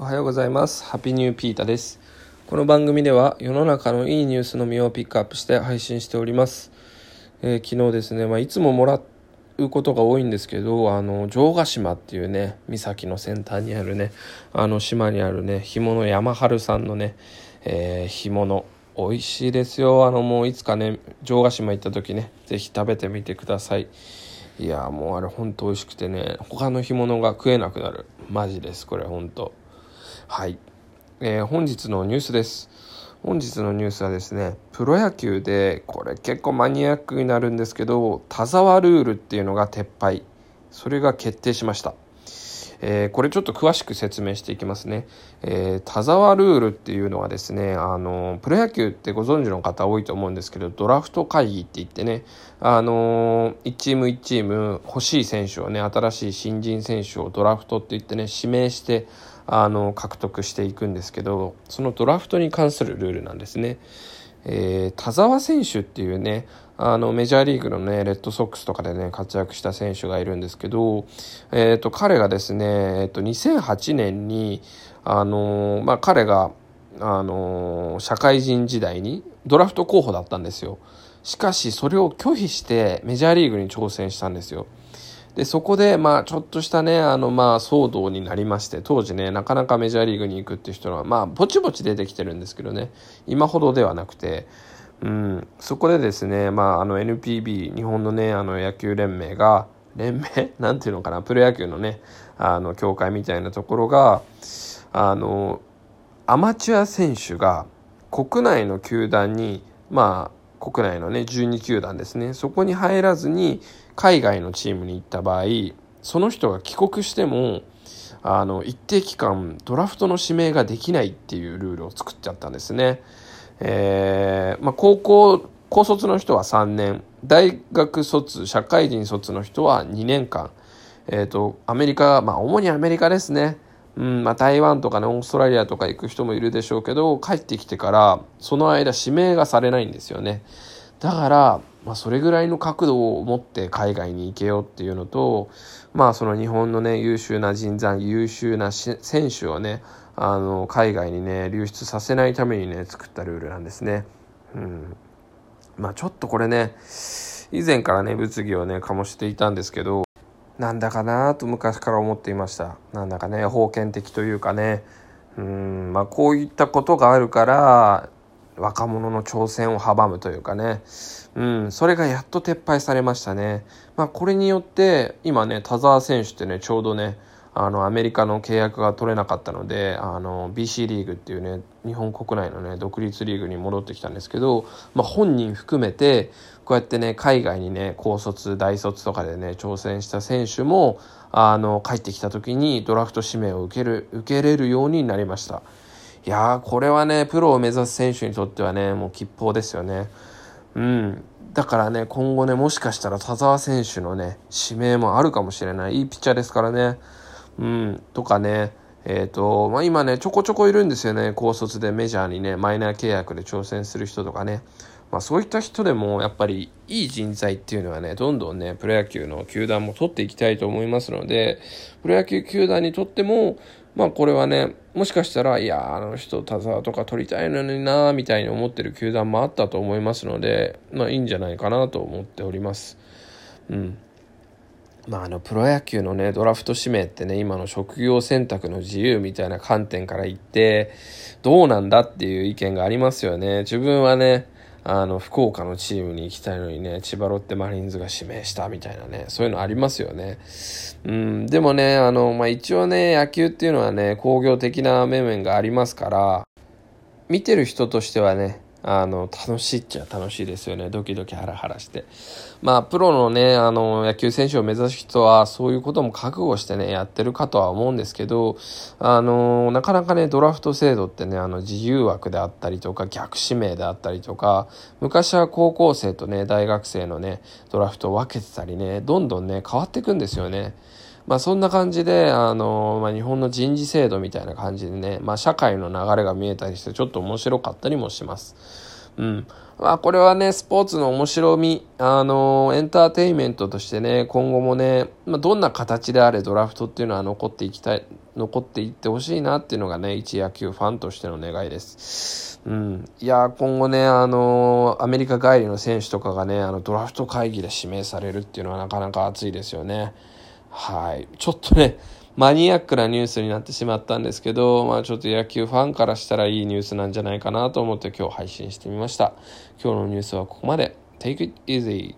おはようございます。ハピニューピータです。この番組では世の中のいいニュースのみをピックアップして配信しております。えー、昨日ですね、まあ、いつももらうことが多いんですけど、あの、城ヶ島っていうね、岬の先端にあるね、あの島にあるね、干物山春さんのね、えー、干物、美味しいですよ。あの、もういつかね、城ヶ島行った時ね、是非食べてみてください。いやもうあれほんと美味しくてね他の干物が食えなくなるマジですこれほんとはい、えー、本日のニュースです。本日のニュースはですねプロ野球でこれ結構マニアックになるんですけど田沢ルールっていうのが撤廃。それが決定しました。えー、これちょっと詳しく説明していきますね。えー、田沢ルールっていうのはですね、あの、プロ野球ってご存知の方多いと思うんですけど、ドラフト会議って言ってね、あの1チーム1チーム欲しい選手をね、新しい新人選手をドラフトって言ってね、指名して、あの、獲得していくんですけど、そのドラフトに関するルールなんですね。えー、田澤選手っていうね、あの、メジャーリーグのね、レッドソックスとかでね、活躍した選手がいるんですけど、え、ー、と、彼がですね、え、ー、と、2008年に、あのまあ、彼が、あの社会人時代にドラフト候補だったんですよ。しかし、それを拒否してメジャーリーグに挑戦したんですよ。で、そこで、まあ、ちょっとしたね、あの、まあ、騒動になりまして、当時ね、なかなかメジャーリーグに行くっていう人は、まあ、ぼちぼち出てきてるんですけどね、今ほどではなくて、うん、そこでですね、まあ、あの NPB、日本のね、あの野球連盟が、連盟？なんていうのかな、プロ野球のね、あの、協会みたいなところが、あの、アマチュア選手が国内の球団に、まあ、国内のね、12球団ですね、そこに入らずに、海外のチームに行った場合、その人が帰国しても、あの、一定期間、ドラフトの指名ができないっていうルールを作っちゃったんですね。えー、まあ、高校、高卒の人は3年、大学卒、社会人卒の人は2年間、えっ、ー、と、アメリカ、まあ、主にアメリカですね。うん、まあ、台湾とかね、オーストラリアとか行く人もいるでしょうけど、帰ってきてから、その間指名がされないんですよね。だから、まあ、それぐらいの角度を持って海外に行けよっていうのと、まあ、その日本のね、優秀な人材、優秀な選手をね、あの海外にね流出させないためにね作ったルールなんですね。うんまあ、ちょっとこれね以前からね物議をね醸していたんですけどなんだかなと昔から思っていました。なんだかね封建的というかね。うんまあこういったことがあるから若者の挑戦を阻むというかね、うん、それがやっと撤廃されましたね。まあ、これによって、今ね、田澤選手ってね、ちょうどね、あのアメリカの契約が取れなかったのであの BC リーグっていうね日本国内のね独立リーグに戻ってきたんですけど、まあ、本人含めてこうやってね海外にね高卒大卒とかでね挑戦した選手もあの帰ってきた時にドラフト指名を受ける受けれるようになりました。いやこれはねプロを目指す選手にとってはねもう吉報ですよね。うん。だからね今後ねもしかしたら田澤選手のね指名もあるかもしれない。いいピッチャーですからね。うん、とかね、え、ー、と、まあ、今ね、ちょこちょこいるんですよね。高卒でメジャーにね、マイナー契約で挑戦する人とかね。まあ、そういった人でも、やっぱりいい人材っていうのはね、どんどんね、プロ野球の球団も取っていきたいと思いますので、プロ野球球団にとっても、まあこれはね、もしかしたら、いや、あの人、田沢とか取りたいのにな、みたいに思ってる球団もあったと思いますので、まあいいんじゃないかなと思っております。うん。まあ、あのプロ野球のねドラフト指名ってね今の職業選択の自由みたいな観点から言ってどうなんだっていう意見がありますよね。自分はねあの福岡のチームに行きたいのにね千葉ロッテマリーンズが指名したみたいなねそういうのありますよね。うんでもねあの、まあ、一応ね野球っていうのはね工業的な面々がありますから見てる人としてはねあの、楽しいっちゃ楽しいですよね。ドキドキハラハラして。まあ、プロのね、あの、野球選手を目指す人は、そういうことも覚悟してね、やってるかとは思うんですけど、あの、なかなかね、ドラフト制度ってね、あの、自由枠であったりとか、逆指名であったりとか、昔は高校生とね、大学生のね、ドラフトを分けてたりね、どんどんね、変わっていくんですよね。まあそんな感じで、あの、まあ日本の人事制度みたいな感じでね、まあ社会の流れが見えたりしてちょっと面白かったりもします。うん。まあ、これはね、スポーツの面白み、あの、エンターテインメントとしてね、今後もね、まあ、どんな形であれドラフトっていうのは残っていきたい、残っていってほしいなっていうのがね、一野球ファンとしての願いです。うん。いや、今後ね、あの、アメリカ帰りの選手とかがね、あの、ドラフト会議で指名されるっていうのはなかなか熱いですよね。はい。ちょっとね、マニアックなニュースになってしまったんですけど、まあちょっと野球ファンからしたらいいニュースなんじゃないかなと思って今日配信してみました。今日のニュースはここまで。Take it easy.